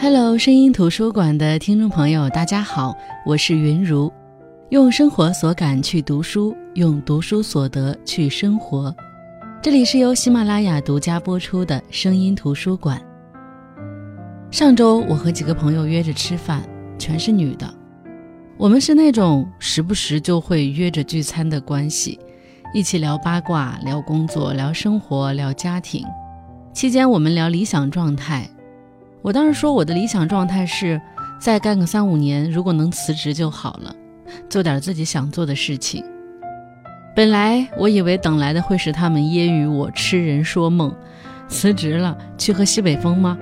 Hello，声音图书馆的听众朋友，大家好，我是云如。用生活所感去读书，用读书所得去生活。这里是由喜马拉雅独家播出的声音图书馆。上周我和几个朋友约着吃饭，全是女的。我们是那种时不时就会约着聚餐的关系，一起聊八卦、聊工作、聊生活、聊家庭。期间我们聊理想状态。我当时说我的理想状态是再干个三五年，如果能辞职就好了，做点自己想做的事情。本来我以为等来的会是他们揶揄我痴人说梦，辞职了去喝西北风吗？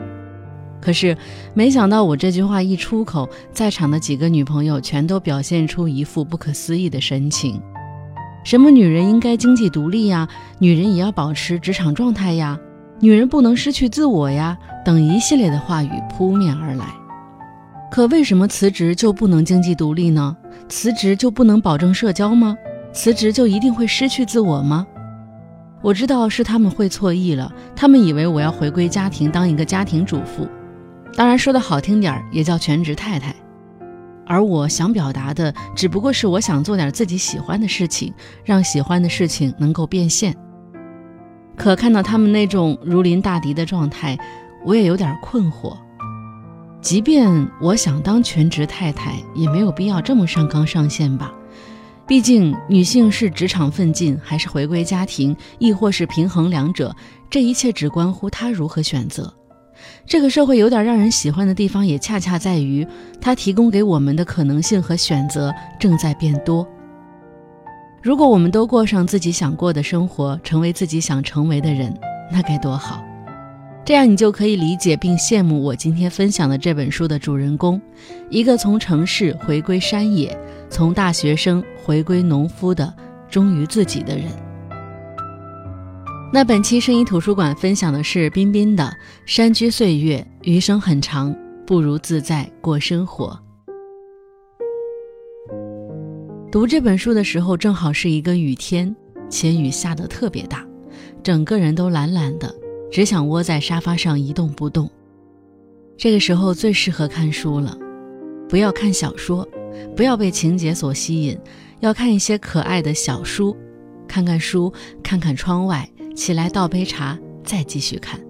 可是没想到我这句话一出口，在场的几个女朋友全都表现出一副不可思议的神情。什么女人应该经济独立呀？女人也要保持职场状态呀？女人不能失去自我呀，等一系列的话语扑面而来。可为什么辞职就不能经济独立呢？辞职就不能保证社交吗？辞职就一定会失去自我吗？我知道是他们会错意了，他们以为我要回归家庭，当一个家庭主妇，当然说的好听点儿也叫全职太太。而我想表达的，只不过是我想做点自己喜欢的事情，让喜欢的事情能够变现。可看到他们那种如临大敌的状态，我也有点困惑。即便我想当全职太太，也没有必要这么上纲上线吧？毕竟女性是职场奋进，还是回归家庭，亦或是平衡两者，这一切只关乎她如何选择。这个社会有点让人喜欢的地方，也恰恰在于它提供给我们的可能性和选择正在变多。如果我们都过上自己想过的生活，成为自己想成为的人，那该多好！这样你就可以理解并羡慕我今天分享的这本书的主人公，一个从城市回归山野，从大学生回归农夫的忠于自己的人。那本期声音图书馆分享的是彬彬的《山居岁月》，余生很长，不如自在过生活。读这本书的时候，正好是一个雨天，且雨下得特别大，整个人都懒懒的，只想窝在沙发上一动不动。这个时候最适合看书了，不要看小说，不要被情节所吸引，要看一些可爱的小书，看看书，看看窗外，起来倒杯茶，再继续看。《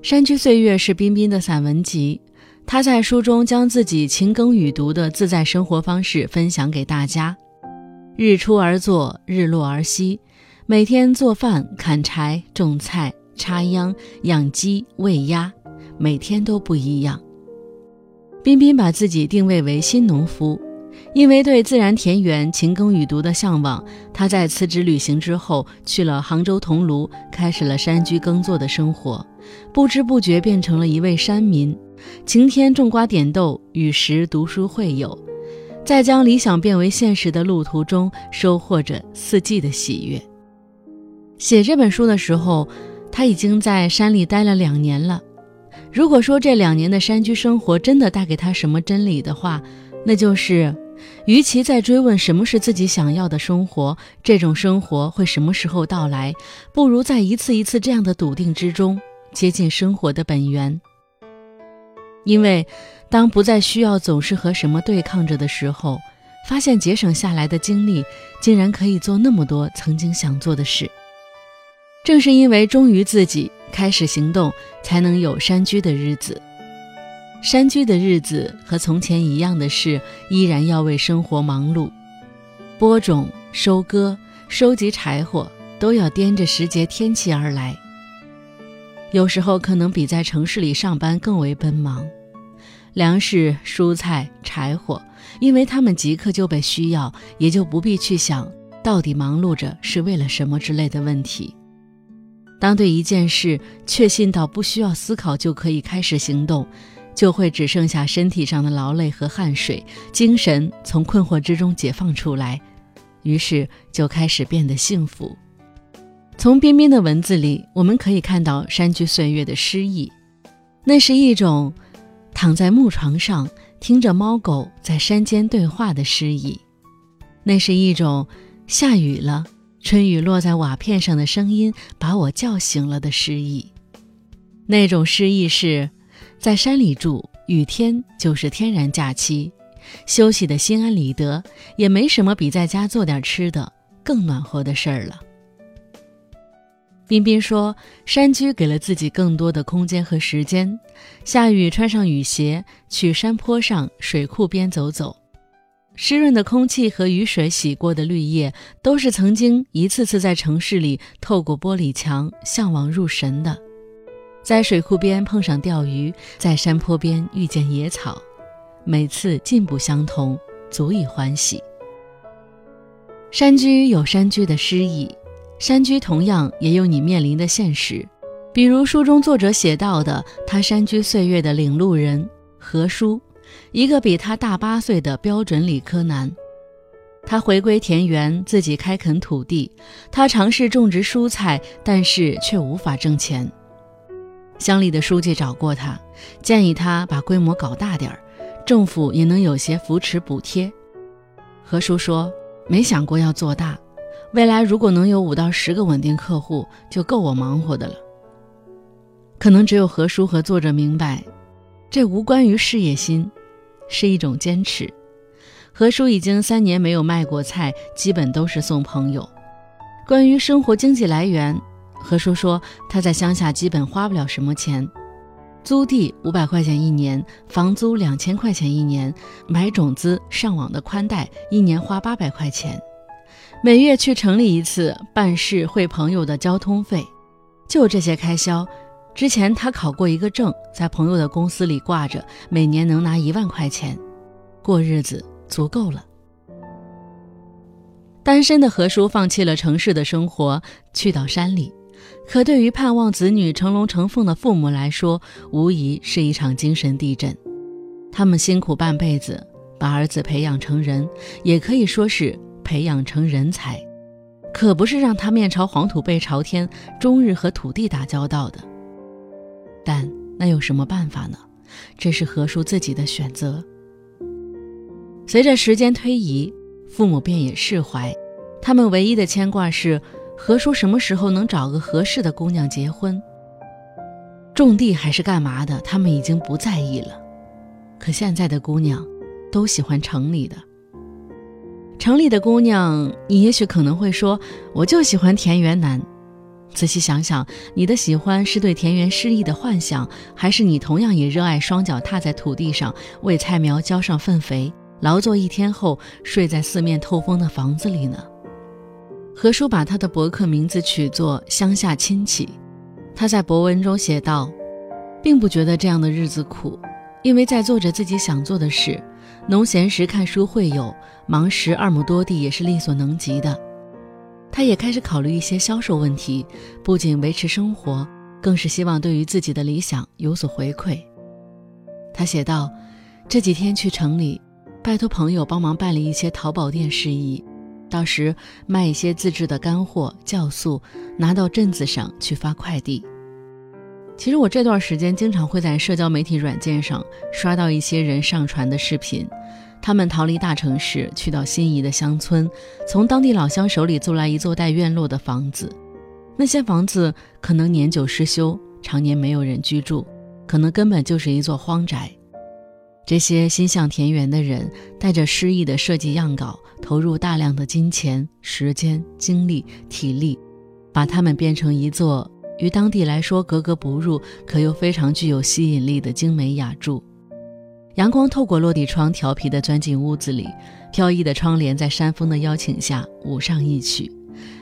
山居岁月》是彬彬的散文集。他在书中将自己勤耕雨读的自在生活方式分享给大家：日出而作，日落而息，每天做饭、砍柴、种菜、插秧、养鸡、喂鸭，每天都不一样。彬彬把自己定位为新农夫，因为对自然田园、勤耕雨读的向往，他在辞职旅行之后去了杭州桐庐，开始了山居耕作的生活，不知不觉变成了一位山民。晴天种瓜点豆，雨时读书会友，在将理想变为现实的路途中，收获着四季的喜悦。写这本书的时候，他已经在山里待了两年了。如果说这两年的山居生活真的带给他什么真理的话，那就是：与其在追问什么是自己想要的生活，这种生活会什么时候到来，不如在一次一次这样的笃定之中，接近生活的本源。因为，当不再需要总是和什么对抗着的时候，发现节省下来的精力，竟然可以做那么多曾经想做的事。正是因为忠于自己，开始行动，才能有山居的日子。山居的日子和从前一样的是，依然要为生活忙碌，播种、收割、收集柴火，都要掂着时节天气而来。有时候可能比在城市里上班更为奔忙，粮食、蔬菜、柴火，因为他们即刻就被需要，也就不必去想到底忙碌着是为了什么之类的问题。当对一件事确信到不需要思考就可以开始行动，就会只剩下身体上的劳累和汗水，精神从困惑之中解放出来，于是就开始变得幸福。从彬彬的文字里，我们可以看到山居岁月的诗意。那是一种躺在木床上，听着猫狗在山间对话的诗意；那是一种下雨了，春雨落在瓦片上的声音把我叫醒了的诗意。那种诗意是，在山里住，雨天就是天然假期，休息的心安理得，也没什么比在家做点吃的更暖和的事儿了。彬彬说：“山居给了自己更多的空间和时间，下雨穿上雨鞋去山坡上、水库边走走，湿润的空气和雨水洗过的绿叶，都是曾经一次次在城市里透过玻璃墙向往入神的。在水库边碰上钓鱼，在山坡边遇见野草，每次进步相同，足以欢喜。山居有山居的诗意。”山居同样也有你面临的现实，比如书中作者写到的他山居岁月的领路人何叔，一个比他大八岁的标准理科男。他回归田园，自己开垦土地，他尝试种植蔬菜，但是却无法挣钱。乡里的书记找过他，建议他把规模搞大点儿，政府也能有些扶持补贴。何叔说：“没想过要做大。”未来如果能有五到十个稳定客户，就够我忙活的了。可能只有何叔和作者明白，这无关于事业心，是一种坚持。何叔已经三年没有卖过菜，基本都是送朋友。关于生活经济来源，何叔说他在乡下基本花不了什么钱，租地五百块钱一年，房租两千块钱一年，买种子、上网的宽带，一年花八百块钱。每月去城里一次办事会朋友的交通费，就这些开销。之前他考过一个证，在朋友的公司里挂着，每年能拿一万块钱，过日子足够了。单身的何叔放弃了城市的生活，去到山里，可对于盼望子女成龙成凤的父母来说，无疑是一场精神地震。他们辛苦半辈子，把儿子培养成人，也可以说是。培养成人才，可不是让他面朝黄土背朝天，终日和土地打交道的。但那有什么办法呢？这是何叔自己的选择。随着时间推移，父母便也释怀，他们唯一的牵挂是何叔什么时候能找个合适的姑娘结婚。种地还是干嘛的，他们已经不在意了。可现在的姑娘，都喜欢城里的。城里的姑娘，你也许可能会说，我就喜欢田园男。仔细想想，你的喜欢是对田园诗意的幻想，还是你同样也热爱双脚踏在土地上，为菜苗浇上粪肥，劳作一天后睡在四面透风的房子里呢？何叔把他的博客名字取作《乡下亲戚》，他在博文中写道，并不觉得这样的日子苦，因为在做着自己想做的事。农闲时看书会友，忙时二亩多地也是力所能及的。他也开始考虑一些销售问题，不仅维持生活，更是希望对于自己的理想有所回馈。他写道：“这几天去城里，拜托朋友帮忙办理一些淘宝店事宜，到时卖一些自制的干货、酵素，拿到镇子上去发快递。”其实我这段时间经常会在社交媒体软件上刷到一些人上传的视频，他们逃离大城市，去到心仪的乡村，从当地老乡手里租来一座带院落的房子。那些房子可能年久失修，常年没有人居住，可能根本就是一座荒宅。这些心向田园的人，带着诗意的设计样稿，投入大量的金钱、时间、精力、体力，把它们变成一座。于当地来说格格不入，可又非常具有吸引力的精美雅筑。阳光透过落地窗，调皮地钻进屋子里，飘逸的窗帘在山风的邀请下舞上一曲。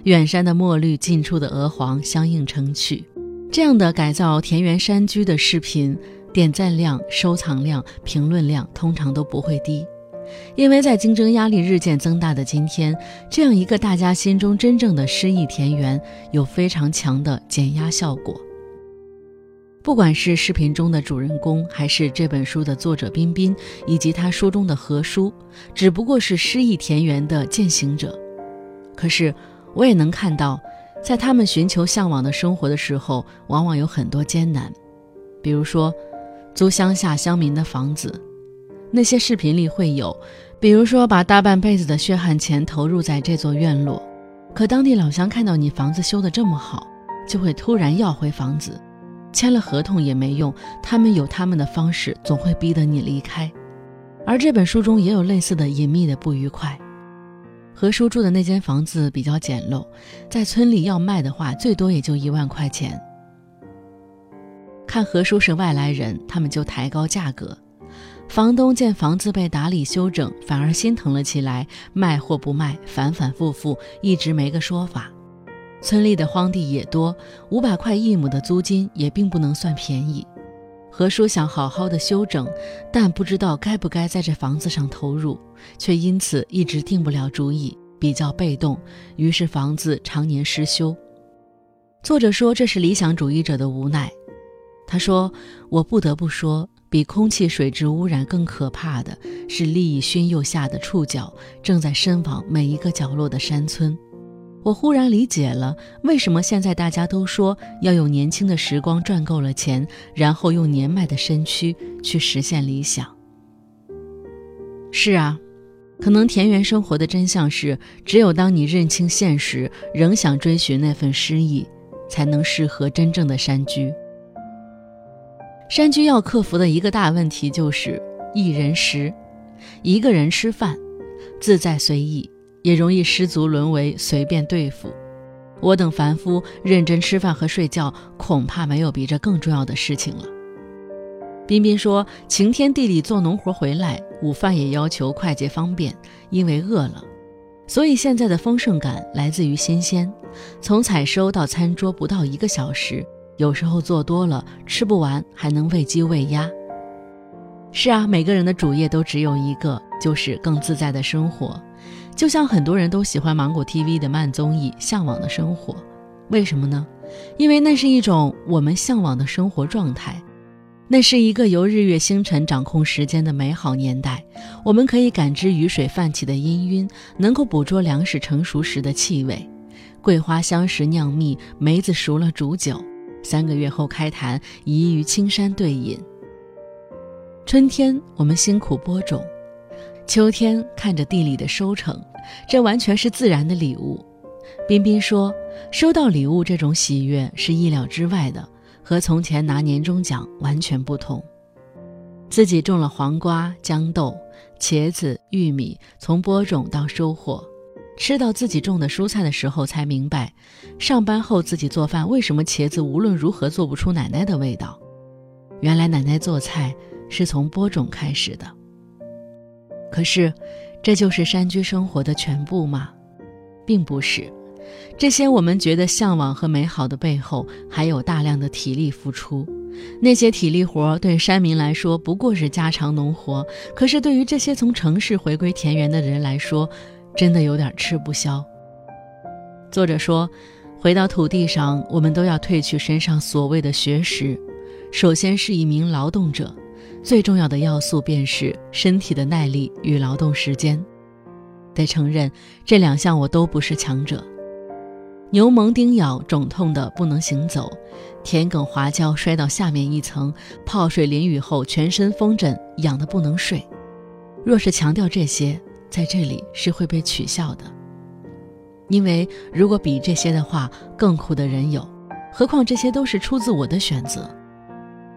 远山的墨绿，近处的鹅黄相映成趣。这样的改造田园山居的视频，点赞量、收藏量、评论量通常都不会低。因为在竞争压力日渐增大的今天，这样一个大家心中真正的诗意田园，有非常强的减压效果。不管是视频中的主人公，还是这本书的作者彬彬，以及他书中的何叔，只不过是诗意田园的践行者。可是，我也能看到，在他们寻求向往的生活的时候，往往有很多艰难，比如说，租乡下乡民的房子。那些视频里会有，比如说把大半辈子的血汗钱投入在这座院落，可当地老乡看到你房子修得这么好，就会突然要回房子，签了合同也没用，他们有他们的方式，总会逼得你离开。而这本书中也有类似的隐秘的不愉快。何叔住的那间房子比较简陋，在村里要卖的话，最多也就一万块钱。看何叔是外来人，他们就抬高价格。房东见房子被打理修整，反而心疼了起来，卖或不卖，反反复复，一直没个说法。村里的荒地也多，五百块一亩的租金也并不能算便宜。何叔想好好的修整，但不知道该不该在这房子上投入，却因此一直定不了主意，比较被动，于是房子常年失修。作者说这是理想主义者的无奈。他说：“我不得不说，比空气水质污染更可怕的是利益熏诱下的触角正在伸往每一个角落的山村。”我忽然理解了为什么现在大家都说要用年轻的时光赚够了钱，然后用年迈的身躯去实现理想。是啊，可能田园生活的真相是，只有当你认清现实，仍想追寻那份诗意，才能适合真正的山居。山居要克服的一个大问题就是一人食，一个人吃饭，自在随意。也容易失足沦为随便对付。我等凡夫认真吃饭和睡觉，恐怕没有比这更重要的事情了。彬彬说：“晴天地里做农活回来，午饭也要求快捷方便，因为饿了。所以现在的丰盛感来自于新鲜。从采收到餐桌不到一个小时，有时候做多了吃不完，还能喂鸡喂鸭。是啊，每个人的主业都只有一个，就是更自在的生活。”就像很多人都喜欢芒果 TV 的慢综艺《向往的生活》，为什么呢？因为那是一种我们向往的生活状态，那是一个由日月星辰掌控时间的美好年代。我们可以感知雨水泛起的氤氲，能够捕捉粮食成熟时的气味，桂花香时酿蜜，梅子熟了煮酒，三个月后开坛，宜于青山对饮。春天，我们辛苦播种。秋天看着地里的收成，这完全是自然的礼物。彬彬说，收到礼物这种喜悦是意料之外的，和从前拿年终奖完全不同。自己种了黄瓜、豇豆、茄子、玉米，从播种到收获，吃到自己种的蔬菜的时候，才明白，上班后自己做饭为什么茄子无论如何做不出奶奶的味道。原来奶奶做菜是从播种开始的。可是，这就是山居生活的全部吗？并不是。这些我们觉得向往和美好的背后，还有大量的体力付出。那些体力活对山民来说不过是家常农活，可是对于这些从城市回归田园的人来说，真的有点吃不消。作者说，回到土地上，我们都要褪去身上所谓的学识，首先是一名劳动者。最重要的要素便是身体的耐力与劳动时间。得承认，这两项我都不是强者。牛虻叮咬，肿痛的不能行走；田埂滑跤，摔到下面一层；泡水淋雨后，全身风疹，痒的不能睡。若是强调这些，在这里是会被取笑的。因为如果比这些的话，更苦的人有。何况这些都是出自我的选择。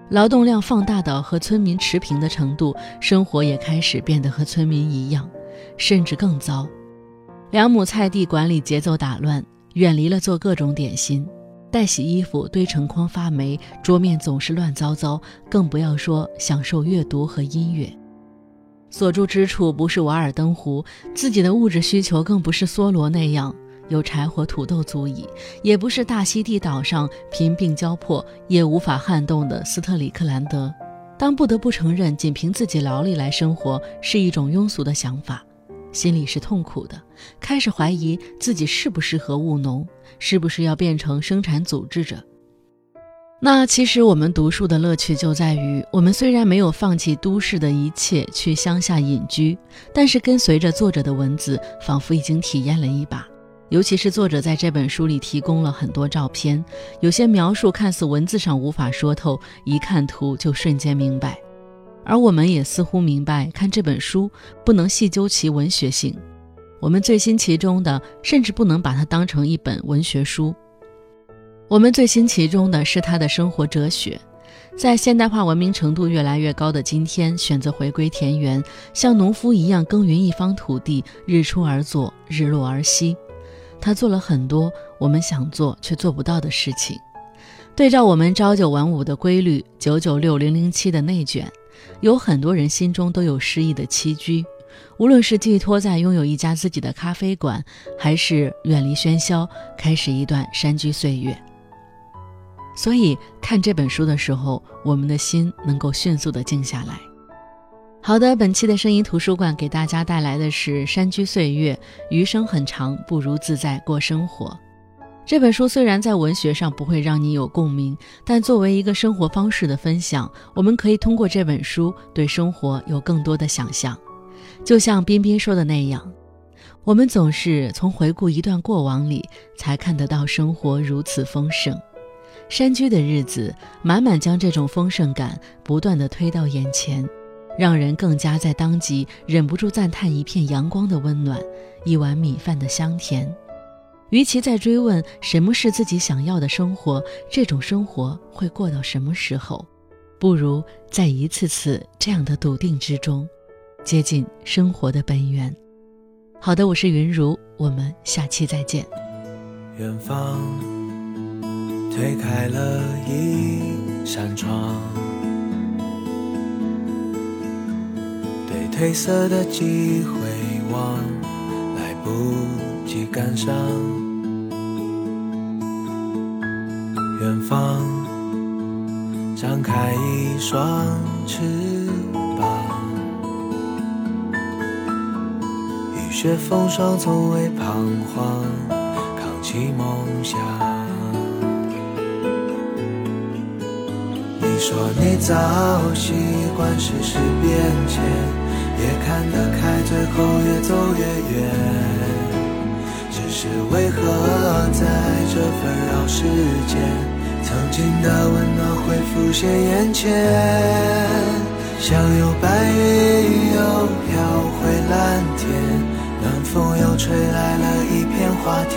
劳动量放大到和村民持平的程度，生活也开始变得和村民一样，甚至更糟。两亩菜地管理节奏打乱，远离了做各种点心，待洗衣服堆成筐发霉，桌面总是乱糟糟，更不要说享受阅读和音乐。所住之处不是瓦尔登湖，自己的物质需求更不是梭罗那样。有柴火、土豆足矣，也不是大溪地岛上贫病交迫也无法撼动的斯特里克兰德。当不得不承认，仅凭自己劳力来生活是一种庸俗的想法，心里是痛苦的，开始怀疑自己适不适合务农，是不是要变成生产组织者。那其实我们读书的乐趣就在于，我们虽然没有放弃都市的一切去乡下隐居，但是跟随着作者的文字，仿佛已经体验了一把。尤其是作者在这本书里提供了很多照片，有些描述看似文字上无法说透，一看图就瞬间明白。而我们也似乎明白，看这本书不能细究其文学性，我们醉心其中的，甚至不能把它当成一本文学书。我们最新其中的是他的生活哲学。在现代化文明程度越来越高的今天，选择回归田园，像农夫一样耕耘一方土地，日出而作，日落而息。他做了很多我们想做却做不到的事情。对照我们朝九晚五的规律，九九六零零七的内卷，有很多人心中都有诗意的栖居。无论是寄托在拥有一家自己的咖啡馆，还是远离喧嚣，开始一段山居岁月。所以看这本书的时候，我们的心能够迅速的静下来。好的，本期的声音图书馆给大家带来的是《山居岁月》，余生很长，不如自在过生活。这本书虽然在文学上不会让你有共鸣，但作为一个生活方式的分享，我们可以通过这本书对生活有更多的想象。就像彬彬说的那样，我们总是从回顾一段过往里，才看得到生活如此丰盛。山居的日子，满满将这种丰盛感不断的推到眼前，让人更加在当即忍不住赞叹一片阳光的温暖，一碗米饭的香甜。与其在追问什么是自己想要的生活，这种生活会过到什么时候，不如在一次次这样的笃定之中。接近生活的本源。好的，我是云如，我们下期再见。远方推开了一扇窗，褪色的机回望，来不及感伤。远方张开一双翅膀。雨雪风霜从未彷徨，扛起梦想。你说你早习惯世事变迁，也看得开，最后越走越远。只是为何在这纷扰世间，曾经的温暖会浮现眼前？像有白云又飘回蓝天。暖风又吹来了一片花田。